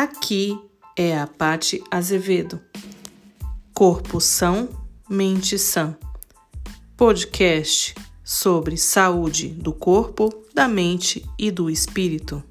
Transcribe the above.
Aqui é a Pati Azevedo. Corpo são, mente sã. Podcast sobre saúde do corpo, da mente e do espírito.